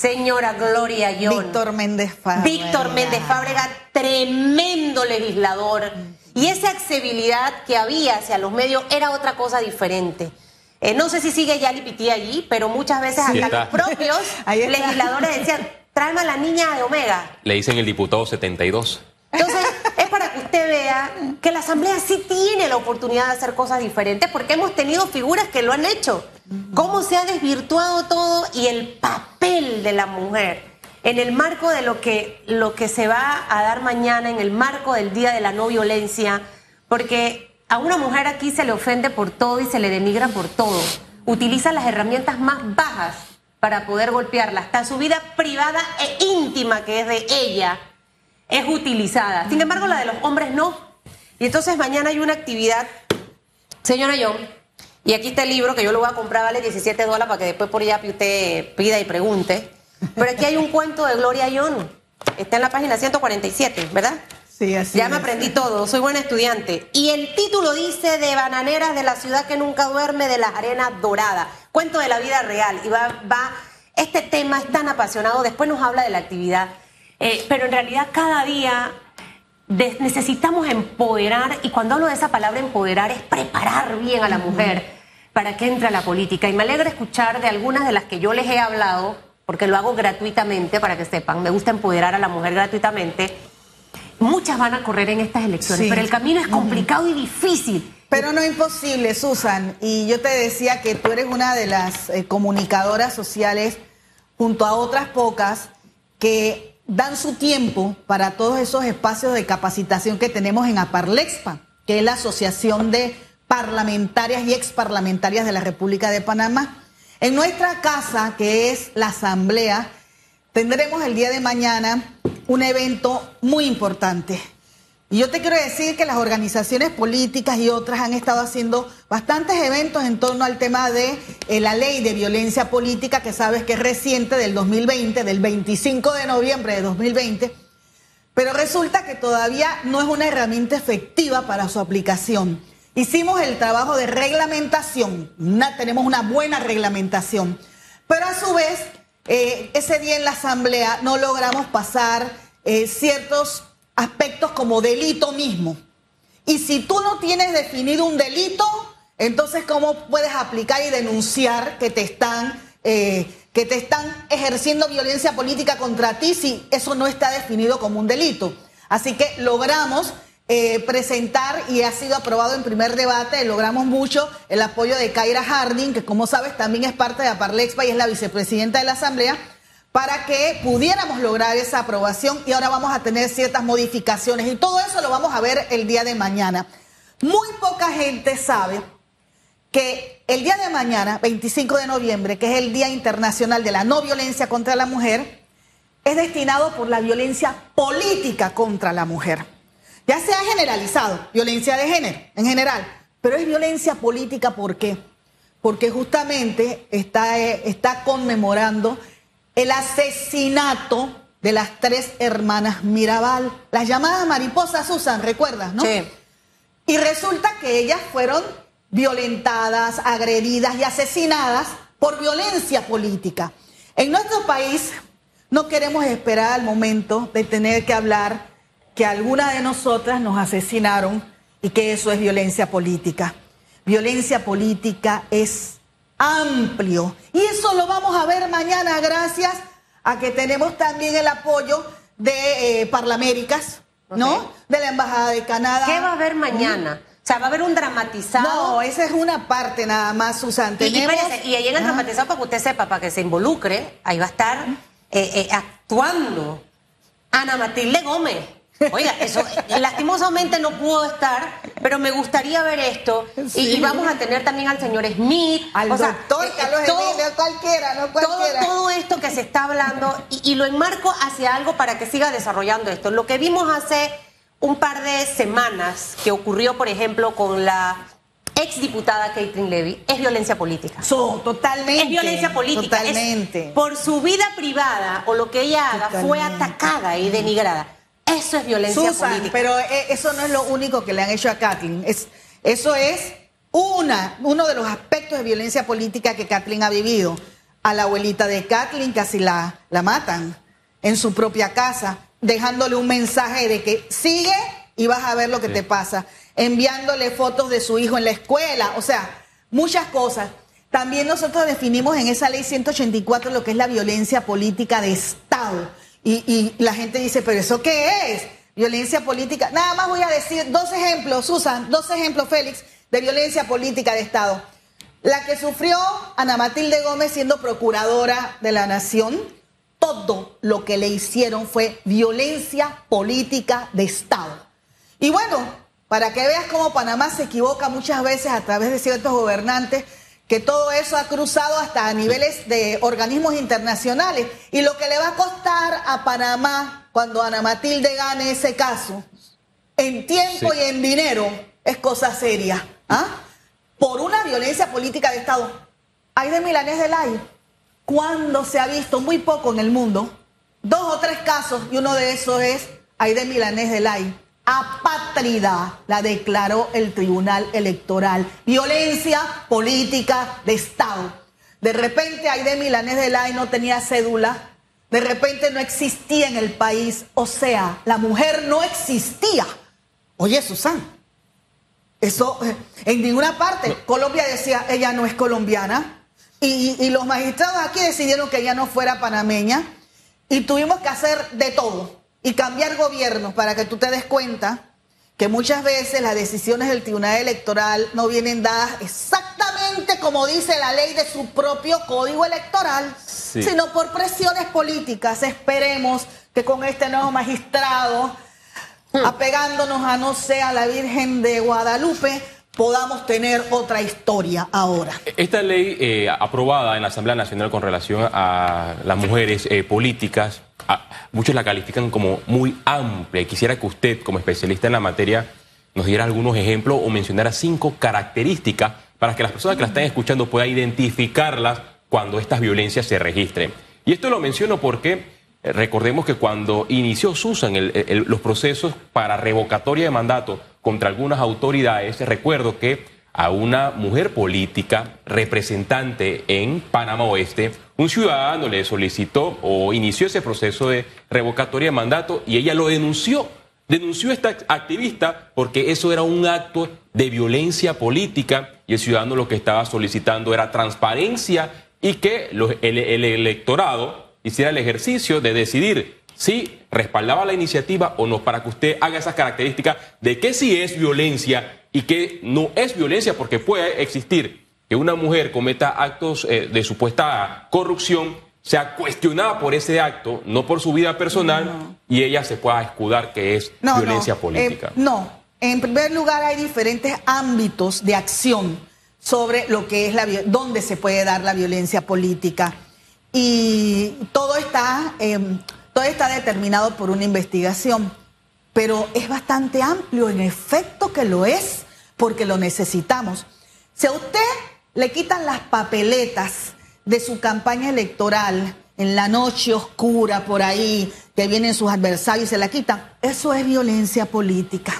señora Gloria Young. Víctor Méndez Fábrega. Víctor Méndez Fábrega, tremendo legislador. Y esa accesibilidad que había hacia los medios era otra cosa diferente. Eh, no sé si sigue Yali Piti allí, pero muchas veces Sí hasta está. los propios legisladores decían, tráeme a la niña de Omega. Le dicen el diputado 72. Entonces, es para que usted vea que la Asamblea sí tiene la oportunidad de hacer cosas diferentes porque hemos tenido figuras que lo han hecho. Cómo se ha desvirtuado todo y el papel de la mujer en el marco de lo que, lo que se va a dar mañana, en el marco del Día de la No Violencia, porque a una mujer aquí se le ofende por todo y se le denigra por todo. Utiliza las herramientas más bajas para poder golpearla. Hasta su vida privada e íntima, que es de ella, es utilizada. Sin embargo, la de los hombres no. Y entonces mañana hay una actividad, señora John, y aquí está el libro que yo lo voy a comprar, vale 17 dólares para que después por allá usted pida y pregunte. Pero aquí hay un cuento de Gloria John. Está en la página 147, ¿verdad? Sí, así Ya me es. aprendí todo, soy buena estudiante. Y el título dice de bananeras de la ciudad que nunca duerme, de las arenas doradas. Cuento de la vida real. Y va, va, este tema es tan apasionado, después nos habla de la actividad. Eh, pero en realidad cada día de- necesitamos empoderar, y cuando hablo de esa palabra empoderar es preparar bien a la mujer para que entre a la política. Y me alegra escuchar de algunas de las que yo les he hablado, porque lo hago gratuitamente, para que sepan, me gusta empoderar a la mujer gratuitamente. Muchas van a correr en estas elecciones, Sí. pero el camino es complicado y difícil. Pero no imposible, Susan. Y yo te decía que tú eres una de las eh, comunicadoras sociales, junto a otras pocas, que dan su tiempo para todos esos espacios de capacitación que tenemos en Aparlexpa, que es la Asociación de Parlamentarias y Exparlamentarias de la República de Panamá. En nuestra casa, que es la Asamblea, tendremos el día de mañana un evento muy importante. Y yo te quiero decir que las organizaciones políticas y otras han estado haciendo bastantes eventos en torno al tema de eh, la ley de violencia política, que sabes que es reciente del 2020, del 25 de noviembre de 2020, pero resulta que todavía no es una herramienta efectiva para su aplicación. Hicimos el trabajo de reglamentación, tenemos una buena reglamentación, pero a su vez, eh, ese día en la asamblea no logramos pasar eh, ciertos aspectos como delito mismo. Y si tú no tienes definido un delito, entonces ¿cómo puedes aplicar y denunciar que te están, eh, que te están ejerciendo violencia política contra ti si eso no está definido como un delito? Así que logramos eh, presentar y ha sido aprobado en primer debate, logramos mucho el apoyo de Kaira Harding, que como sabes también es parte de Aparlexpa y es la vicepresidenta de la Asamblea, para que pudiéramos lograr esa aprobación y ahora vamos a tener ciertas modificaciones y todo eso lo vamos a ver el día de mañana. Muy poca gente sabe que el día de mañana, 25 de noviembre, que es el Día Internacional de la No Violencia contra la Mujer, es destinado por la violencia política contra la mujer. Ya se ha generalizado violencia de género en general, pero es violencia política ¿por qué? Porque justamente está, eh, está conmemorando el asesinato de las tres hermanas Mirabal, las llamadas mariposas Susan, ¿recuerdas, no? Sí. Y resulta que ellas fueron violentadas, agredidas y asesinadas por violencia política. En nuestro país no queremos esperar al momento de tener que hablar que alguna de nosotras nos asesinaron y que eso es violencia política. Violencia política es amplio y eso lo vamos a ver mañana gracias a que tenemos también el apoyo de eh, Parlaméricas, ¿no? De la Embajada de Canadá. ¿Qué va a haber mañana? Sea, va a haber un dramatizado. No, esa es una parte nada más, Susan. Y Tenemos... espérese, y ahí en el Ah, dramatizado, para que usted sepa, para que se involucre, ahí va a estar eh, eh, actuando Ana Matilde Gómez. Oiga, eso lastimosamente no pudo estar, pero me gustaría ver esto. Y- Sí. Y, vamos a tener también al señor Smith. Al o sea, doctor eh, Carlos todo- Emilio, cualquiera, no todo, esto que se está hablando y, y lo enmarco hacia algo para que siga desarrollando esto. Lo que vimos hace un par de semanas que ocurrió, por ejemplo, con la exdiputada Caitlin Levy es violencia política. So, totalmente. Es violencia política. Es- Totalmente. por su vida privada o lo que ella haga fue atacada y denigrada. Eso es violencia Susan, política. pero eh, eso no es lo único que le han hecho a Kathleen. Es, eso es una, uno de los aspectos de violencia política que Kathleen ha vivido. a la abuelita de Kathleen, casi la, la matan en su propia casa, dejándole un mensaje de que sigue y vas a ver lo que te pasa, enviándole fotos de su hijo en la escuela, o sea, muchas cosas. También nosotros definimos en esa ley 184 lo que es la violencia política de Estado. Y, y la gente dice, pero ¿eso qué es? Violencia política. Nada más voy a decir dos ejemplos, Susan, dos ejemplos, Félix, de violencia política de Estado. La que sufrió Ana Matilde Gómez siendo procuradora de la Nación, todo lo que le hicieron fue violencia política de Estado. Y bueno, para que veas cómo Panamá se equivoca muchas veces a través de ciertos gobernantes, que todo eso ha cruzado hasta a niveles de organismos internacionales. Y lo que le va a costar a Panamá cuando Ana Matilde gane ese caso, en tiempo y en dinero, es cosa seria. ¿ah? por una violencia política de Estado. Hay de Milanés del Ay. ¿Cuándo se ha visto? Muy poco en el mundo. Dos o tres casos, y uno de esos es Aide Milanés Ay. Apátrida la declaró el Tribunal Electoral. Violencia política de Estado. De repente Aide Milanés del Ay no tenía cédula. De repente no existía en el país. O sea, la mujer no existía. Oye, Susana eso, eh, en ninguna parte. Colombia decía, ella no es colombiana. Y, los magistrados aquí decidieron que ella no fuera panameña. Y tuvimos que hacer de todo. Y cambiar gobierno para que tú te des cuenta que muchas veces las decisiones del Tribunal Electoral no vienen dadas exactamente como dice la ley de su propio código electoral, sino por presiones políticas. Esperemos que con este nuevo magistrado Hmm. apegándonos a no sea la Virgen de Guadalupe, podamos tener otra historia ahora. Esta ley eh, aprobada en la Asamblea Nacional con relación a las mujeres eh, políticas, muchos la califican como muy amplia. Quisiera que usted, como especialista en la materia, nos diera algunos ejemplos o mencionara cinco características para que las personas que la están escuchando puedan identificarlas cuando estas violencias se registren. Y esto lo menciono porque eh, recordemos que cuando inició Susan los procesos para revocatoria de mandato contra algunas autoridades, recuerdo que a una mujer política representante en Panamá Oeste, un ciudadano le solicitó o inició ese proceso de revocatoria de mandato y ella lo denunció. Denunció a esta activista porque eso era un acto de violencia política y el ciudadano lo que estaba solicitando era transparencia y que el electorado hiciera el ejercicio de decidir si respaldaba la iniciativa o no, para que usted haga esas características de qué sí es violencia y qué no es violencia, porque puede existir que una mujer cometa actos eh, de supuesta corrupción, sea cuestionada por ese acto, no por su vida personal, y ella se pueda escudar que es violencia eh, política. no, en primer lugar hay diferentes ámbitos de acción sobre lo que es la dónde se puede dar la violencia política. Y todo está, em, todo está determinado por una investigación, pero es bastante amplio, en efecto que lo es, porque lo necesitamos. Si a usted le quitan las papeletas de su campaña electoral en la noche oscura por ahí, que vienen sus adversarios y se la quitan, eso es violencia política.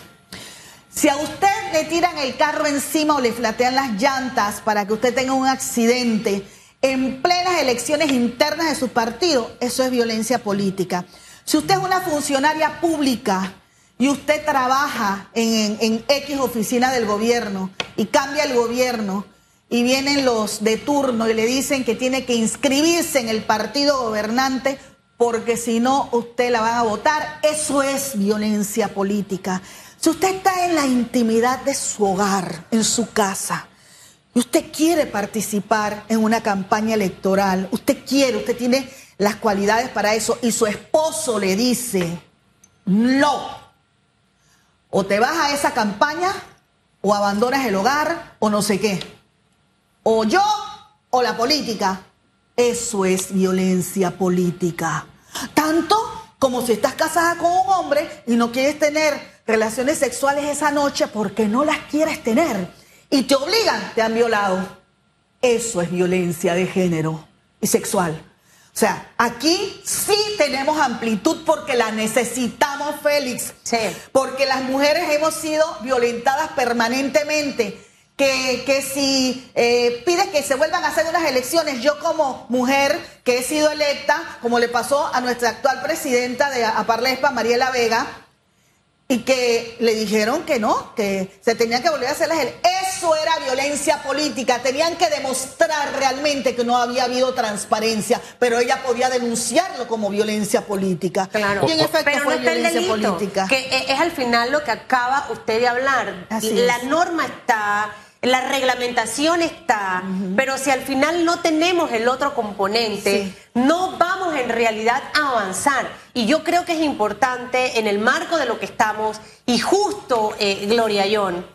Si a usted le tiran el carro encima o le flatean las llantas para que usted tenga un accidente, en plenas elecciones internas de su partido, eso es violencia política. Si usted es una funcionaria pública y usted trabaja en, X oficina del gobierno y cambia el gobierno y vienen los de turno y le dicen que tiene que inscribirse en el partido gobernante porque si no usted la van a votar, eso es violencia política. Si usted está en la intimidad de su hogar, en su casa, y usted quiere participar en una campaña electoral, usted quiere, usted tiene las cualidades para eso. Y su esposo le dice, no, o te vas a esa campaña o abandonas el hogar o no sé qué, o yo o la política. Eso es violencia política. Tanto como si estás casada con un hombre y no quieres tener relaciones sexuales esa noche porque no las quieres tener y te obligan, te han violado. Eso es violencia de género y sexual. O sea, aquí sí tenemos amplitud porque la necesitamos, Félix. Sí. Porque las mujeres hemos sido violentadas permanentemente. que, que si eh, pides que se vuelvan a hacer unas elecciones, yo como mujer que he sido electa, como le pasó a nuestra actual presidenta de Aparlespa, Mariela Vega, y que le dijeron que no, que se tenían que volver a hacer las. Eso era violencia política, tenían que demostrar realmente que no había habido transparencia, pero ella podía denunciarlo como violencia política. Claro. Y en efecto pero fue no está el violencia delito, política. Que e- es al final lo que acaba usted de hablar. Así la es. norma está, la reglamentación está, pero si al final no tenemos el otro componente, Sí. no vamos en realidad a avanzar. Y yo creo que es importante en el marco de lo que estamos, y justo, eh, Gloria Yon,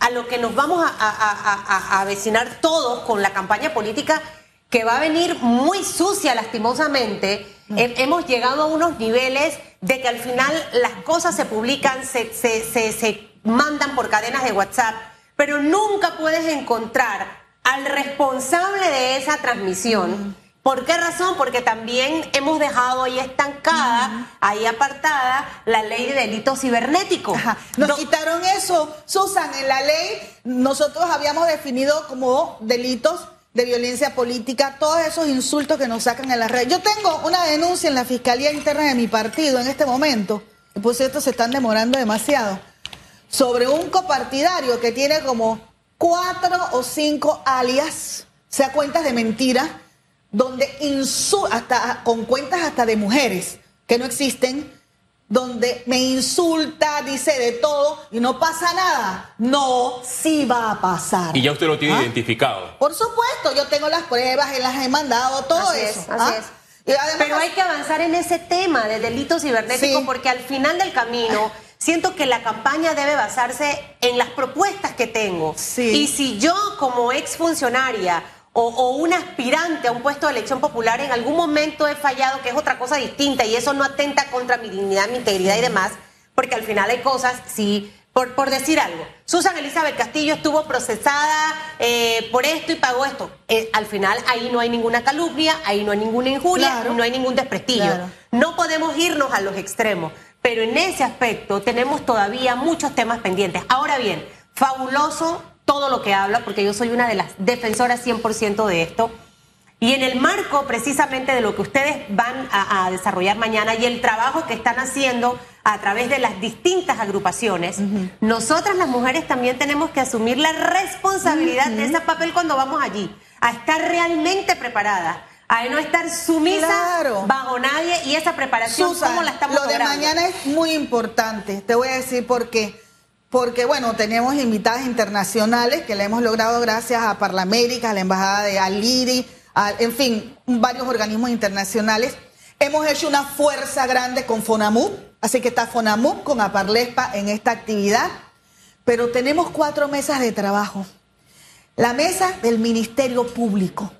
a lo que nos vamos a, a- a- a- a avecinar todos con la campaña política que va a venir muy sucia lastimosamente, he- hemos llegado a unos niveles de que al final las cosas se publican, se, se- se- se mandan por cadenas de WhatsApp, pero nunca puedes encontrar al responsable de esa transmisión. ¿Por qué razón? Porque también hemos dejado ahí estancada, ahí apartada, la ley de delitos cibernéticos. Ajá. Nos Do- quitaron eso, Susan, en la ley nosotros habíamos definido como delitos de violencia política todos esos insultos que nos sacan en la red. Yo tengo una denuncia en la Fiscalía Interna de mi partido en este momento, y por cierto se están demorando demasiado, sobre un copartidario que tiene como cuatro o cinco alias, sea, cuentas de mentira, donde insu hasta con cuentas hasta de mujeres que no existen, donde me insulta, dice de todo y no pasa nada. No, sí va a pasar. Y ya usted lo tiene ¿Ah? identificado. Por supuesto, yo tengo las pruebas y las he mandado, todo Así es, eso. así ¿ah? es. Y además- Pero hay que avanzar en ese tema de delitos cibernéticos Sí. porque al final del camino siento que la campaña debe basarse en las propuestas que tengo. Sí. Y si yo como exfuncionaria o, o un aspirante a un puesto de elección popular en algún momento he fallado, que es otra cosa distinta y eso no atenta contra mi dignidad, mi integridad y demás, porque al final hay cosas, sí, por, por decir algo, Susan Elizabeth Castillo estuvo procesada eh, por esto y pagó esto. Eh, al final ahí no hay ninguna calumnia, ahí no hay ninguna injuria, Claro. no hay ningún desprestigio. Claro. No podemos irnos a los extremos, pero en ese aspecto tenemos todavía muchos temas pendientes. Ahora bien, fabuloso todo lo que habla, porque yo soy una de las defensoras 100% de esto. Y en el marco precisamente de lo que ustedes van a, a desarrollar mañana y el trabajo que están haciendo a través de las distintas agrupaciones, nosotras las mujeres también tenemos que asumir la responsabilidad de ese papel cuando vamos allí, a estar realmente preparadas, a no estar sumisas Claro. bajo nadie y esa preparación, Susan, ¿cómo la estamos lo de mañana es muy importante. Te voy a decir por qué. Porque, bueno, tenemos invitadas internacionales que la hemos logrado gracias a Parlamérica, a la Embajada de Aliri, a- en fin, varios organismos internacionales. Hemos hecho una fuerza grande con FONAMUP, así que está FONAMUP con Aparlespa en esta actividad. Pero tenemos cuatro mesas de trabajo. La mesa del Ministerio Público.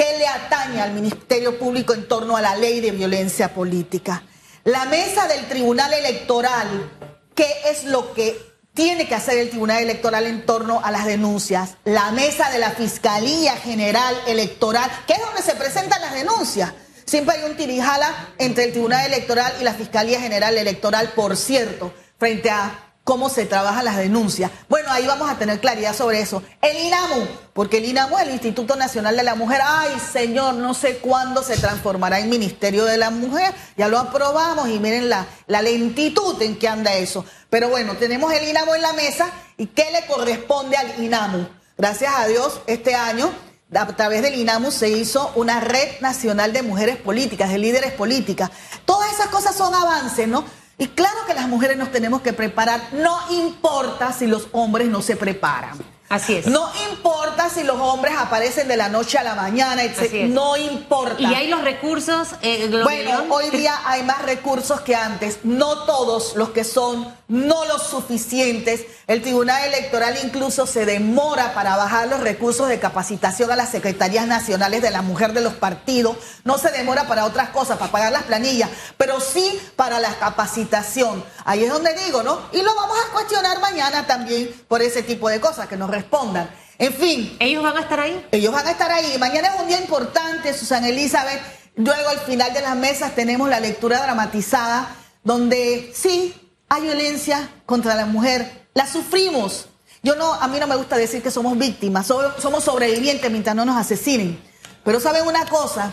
¿Qué le atañe al Ministerio Público en torno a la ley de violencia política? La mesa del Tribunal Electoral. ¿Qué es lo que tiene que hacer el Tribunal Electoral en torno a las denuncias? La mesa de la Fiscalía General Electoral, que es donde se presentan las denuncias. Siempre hay un tirijala entre el Tribunal Electoral y la Fiscalía General Electoral, por cierto, frente a cómo se trabajan las denuncias. Bueno, ahí vamos a tener claridad sobre eso. El INAMU, porque el INAMU es el Instituto Nacional de la Mujer. Ay, señor, no sé cuándo se transformará en Ministerio de la Mujer. Ya lo aprobamos y miren la, la lentitud en que anda eso. Pero bueno, tenemos el INAMU en la mesa y ¿qué le corresponde al INAMU? Gracias a Dios, este año a través del INAMU se hizo una red nacional de mujeres políticas, de líderes políticas. Todas esas cosas son avances, ¿no? Y claro que las mujeres nos tenemos que preparar, no importa si los hombres no se preparan. Así es. No importa si los hombres aparecen de la noche a la mañana, etc. No importa. Y hay los recursos, eh, Bueno, hoy día hay más recursos que antes, no todos los que son, no los suficientes. El Tribunal Electoral incluso se demora para bajar los recursos de capacitación a las Secretarías Nacionales de la Mujer de los partidos. No se demora para otras cosas, para pagar las planillas, pero sí para la capacitación. Ahí es donde digo, ¿no? Y lo vamos a cuestionar mañana también por ese tipo de cosas, que nos respondan. En fin, ellos van a estar ahí. ellos van a estar ahí. Mañana es un día importante, Susana Elizabeth. Luego al final de las mesas tenemos la lectura dramatizada, donde sí hay violencia contra la mujer. La sufrimos. Yo no, a mí no me gusta decir que somos víctimas, somos sobrevivientes mientras no nos asesinen. Pero saben una cosa,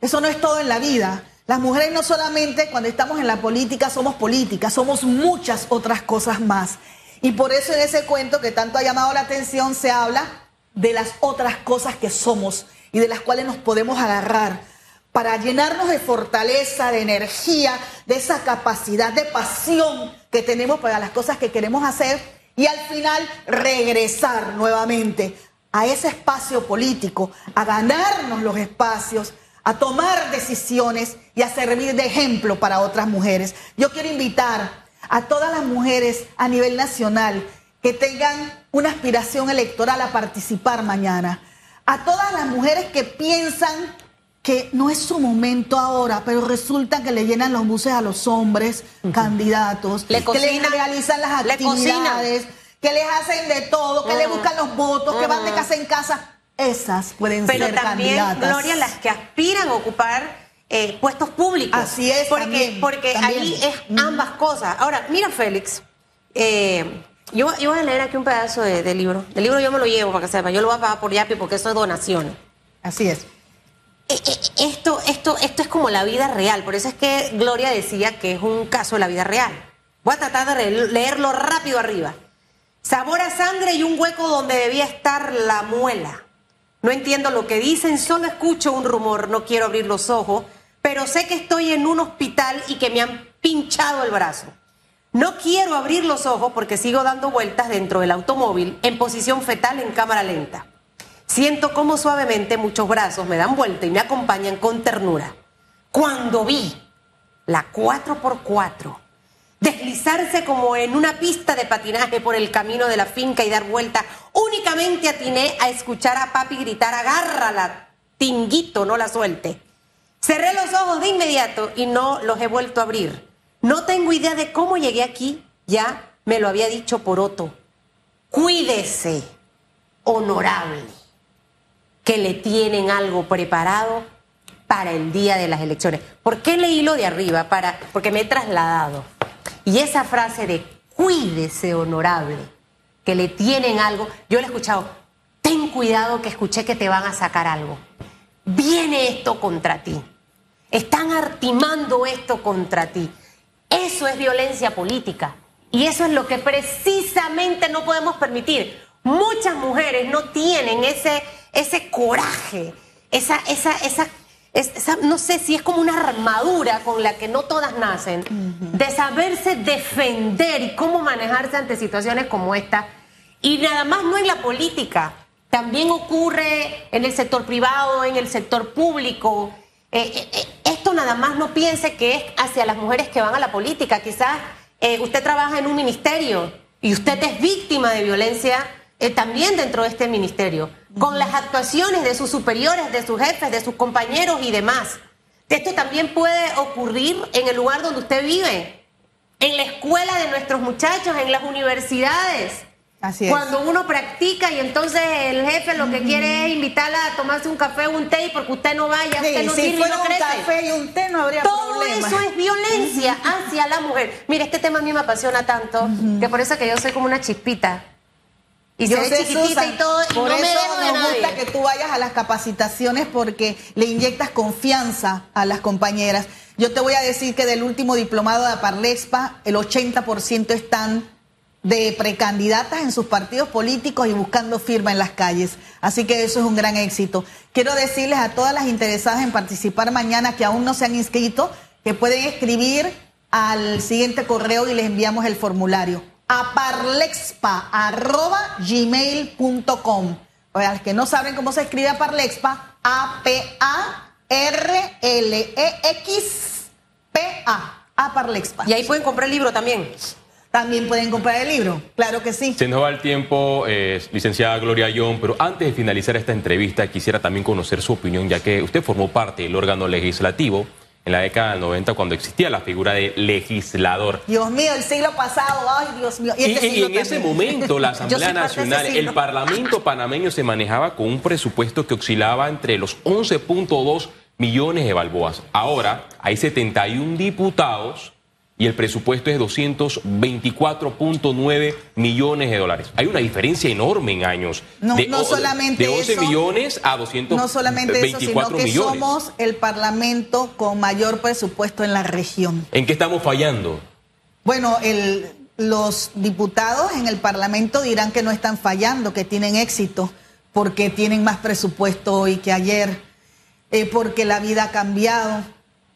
eso no es todo en la vida. Las mujeres no solamente cuando estamos en la política somos políticas, somos muchas otras cosas más. Y por eso en ese cuento que tanto ha llamado la atención se habla de las otras cosas que somos y de las cuales nos podemos agarrar para llenarnos de fortaleza, de energía, de esa capacidad, de pasión que tenemos para las cosas que queremos hacer y al final regresar nuevamente a ese espacio político, a ganarnos los espacios, a tomar decisiones y a servir de ejemplo para otras mujeres. Yo quiero invitar a todas las mujeres a nivel nacional que tengan una aspiración electoral a participar mañana. A todas las mujeres que piensan que no es su momento ahora, pero resulta que le llenan los buses a los hombres candidatos, que les realizan las actividades, que les hacen de todo, que le buscan los votos, que van de casa en casa. Esas pueden ser candidatas. Pero también, Gloria, las que aspiran a ocupar eh, puestos públicos. Así es. Porque, porque ahí es ambas cosas. Ahora, mira, Félix, eh, yo, voy a leer aquí un pedazo de, libro. El libro yo me lo llevo para que sepa. Yo lo voy a pagar por Yapi porque eso es donación. Así es. Eh, esto, esto, esto es como la vida real. Por eso es que Gloria decía que es un caso de la vida real. Voy a tratar de leerlo rápido arriba. Sabor a sangre y un hueco donde debía estar la muela. No entiendo lo que dicen, solo escucho un rumor, no quiero abrir los ojos pero sé que estoy en un hospital y que me han pinchado el brazo. No quiero abrir los ojos porque sigo dando vueltas dentro del automóvil en posición fetal en cámara lenta. Siento como suavemente muchos brazos me dan vuelta y me acompañan con ternura. Cuando vi la 4x4 deslizarse como en una pista de patinaje por el camino de la finca y dar vuelta, únicamente atiné a escuchar a papi gritar, agárrala, tinguito, no la suelte. Cerré los ojos de inmediato y no los he vuelto a abrir. No tengo idea de cómo llegué aquí, ya me lo había dicho por Poroto. Cuídese, honorable, que le tienen algo preparado para el día de las elecciones. ¿Por qué leí lo de arriba? Para, porque me he trasladado. Y esa frase de cuídese, honorable, que le tienen algo, yo le he escuchado, ten cuidado que escuché que te van a sacar algo. Viene esto contra ti. Están artimando esto contra ti. Eso es violencia política. Y eso es lo que precisamente no podemos permitir. Muchas mujeres no tienen ese, ese coraje, esa, esa, esa, no sé si es como una armadura con la que no todas nacen, de saberse defender y cómo manejarse ante situaciones como esta. Y nada más no en la política, también ocurre en el sector privado, en el sector público. Eh, eh, eh, esto nada más no piense que es hacia las mujeres que van a la política. Quizás usted trabaja en un ministerio y usted es víctima de violencia también dentro de este ministerio, con las actuaciones de sus superiores, de sus jefes, de sus compañeros y demás. Esto también puede ocurrir en el lugar donde usted vive, en la escuela de nuestros muchachos, en las universidades. Cuando uno practica y entonces el jefe lo que quiere es invitarla a tomarse un café o un té y porque usted no vaya, usted no sirve y no crece. un café y un té no habría Todo eso es violencia hacia la mujer. Mire, este tema a mí me apasiona tanto que por eso que yo soy como una chispita. Y yo sé, chiquitita y todo, por no eso me nos gusta que tú vayas a las capacitaciones porque le inyectas confianza a las compañeras. Yo te voy a decir que del último diplomado de Parlexpa, el 80% están de precandidatas en sus partidos políticos y buscando firma en las calles. Así que eso es un gran éxito. Quiero decirles a todas las interesadas en participar mañana que aún no se han inscrito, que pueden escribir al siguiente correo y les enviamos el formulario a parlexpa.gmail.com. Para los que no saben cómo se escribe a Parlexpa, A-P-A-R-L-E-X-P-A. A Parlexpa. Y ahí pueden comprar el libro también también pueden comprar el libro. Claro que sí. Se nos va el tiempo, eh, licenciada Gloria Young, pero antes de finalizar esta entrevista quisiera también conocer su opinión, ya que usted formó parte del órgano legislativo en la década del 90 cuando existía la figura de legislador. Dios mío, el siglo pasado, ay Dios mío. Y, este en ese momento la Asamblea Nacional, el Parlamento panameño se manejaba con un presupuesto que oscilaba entre los 11.2 millones de balboas. Ahora hay 71 diputados y el presupuesto es 224.9 millones de dólares. Hay una diferencia enorme en años. No, de, no solamente de 11 eso, millones a 224 No solamente eso, sino que millones. somos el parlamento con mayor presupuesto en la región. ¿En qué estamos fallando? Bueno, el- los diputados en el Parlamento dirán que no están fallando, que tienen éxito, porque tienen más presupuesto hoy que ayer, eh, porque la vida ha cambiado,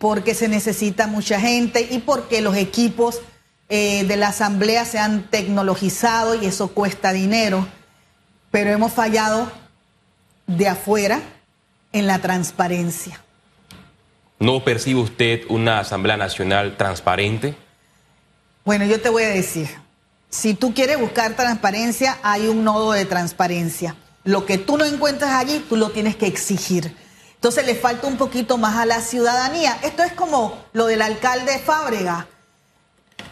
porque se necesita mucha gente y porque los equipos eh, de la Asamblea se han tecnologizado y eso cuesta dinero. Pero hemos fallado de afuera en la transparencia. ¿No percibe usted una Asamblea Nacional transparente? Bueno, yo te voy a decir, si tú quieres buscar transparencia, hay un nodo de transparencia. Lo que tú no encuentras allí, tú lo tienes que exigir. Entonces le falta un poquito más a la ciudadanía. Esto es como lo del alcalde Fábrega.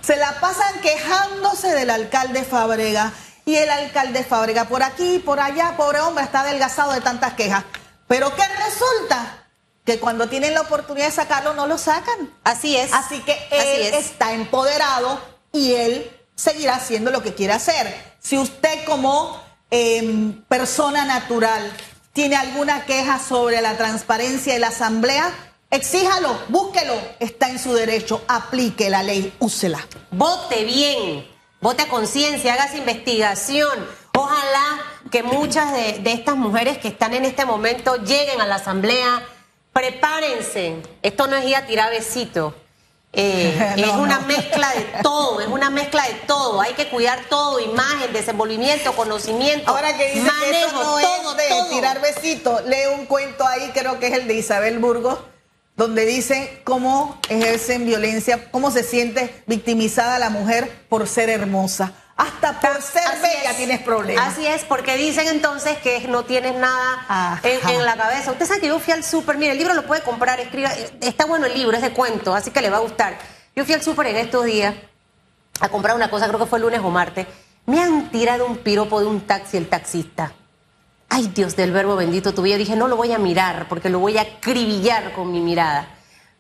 Se la pasan quejándose del alcalde Fábrega y el alcalde Fábrega por aquí, por allá, pobre hombre, está adelgazado de tantas quejas. Pero ¿qué resulta? Que cuando tienen la oportunidad de sacarlo, no lo sacan. Así es. Así que Así él es. está empoderado y él seguirá haciendo lo que quiere hacer. Si usted como em, persona natural tiene alguna queja sobre la transparencia de la asamblea, exíjalo, búsquelo, está en su derecho, aplique la ley, úsela. Vote bien, vote a conciencia, haga esa investigación. Ojalá que muchas de, de estas mujeres que están en este momento lleguen a la asamblea. Prepárense. Esto no es ir a tirar besitos. Eh, No, es una no. mezcla de todo, es una mezcla de todo. Hay que cuidar todo, imagen, desenvolvimiento, conocimiento, Ahora que dice que manejo, eso no todo, es de todo. tirar besitos, lee un cuento ahí, creo que es el de Isabel Burgos, donde dice cómo ejercen violencia, cómo se siente victimizada la mujer por ser hermosa. Hasta por ser Así bella es. tienes problemas. Así es, porque dicen entonces que no tienes nada en la cabeza. Usted sabe que yo fui al súper, mire, el libro lo puede comprar, escriba, está bueno el libro, es de cuentos, así que le va a gustar. Yo fui al súper en estos días a comprar una cosa, creo que fue el lunes o martes. Me han tirado un piropo de un taxi el taxista. Ay, Dios del verbo bendito tu vida. Dije, no lo voy a mirar porque lo voy a acribillar con mi mirada.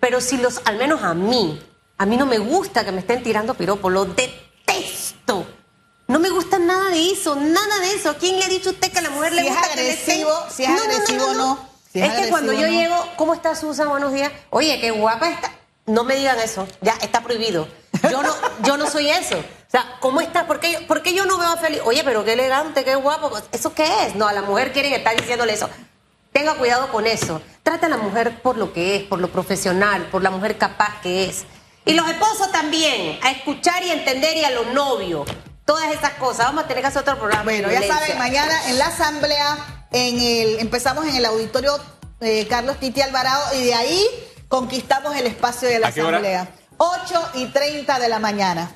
Pero si los, al menos a mí, a mí no me gusta que me estén tirando piropo, lo detesto. No me gusta nada de eso, nada de eso. ¿Quién le ha dicho a usted que a la mujer Si le es gusta que le estén- agresivo, si es agresivo, no. Si es es que cuando yo no. llego, ¿cómo está Susan? Buenos días. Oye, qué guapa está. No me digan eso, ya está prohibido. Yo no, yo no soy eso. O sea, ¿cómo está? ¿Por qué, yo, por qué yo no veo a Felipe? Oye, pero qué elegante, qué guapo. ¿Eso qué es? No, a la mujer quieren estar diciéndole eso. Tenga cuidado con eso. Trata a la mujer por lo que es, por lo profesional, por la mujer capaz que es. Y los esposos también, a escuchar y entender y a los novios. Todas esas cosas. Vamos a tener que hacer otro programa. Bueno, ya saben, mañana en la asamblea, en el, empezamos en el auditorio eh, Carlos Titi Alvarado y de ahí conquistamos el espacio de la ¿A qué hora? asamblea. 8 y 30 de la mañana.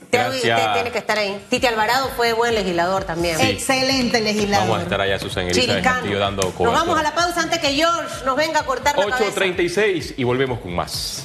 Usted, Gracias. usted tiene que estar ahí. Titi Alvarado fue buen legislador también. Sí. Excelente legislador. Vamos a estar allá, Susan Elizabeth. Castillo, dando Nos vamos a cobertura. la pausa antes que George nos venga a cortar la cabeza. 8.36 y volvemos con más.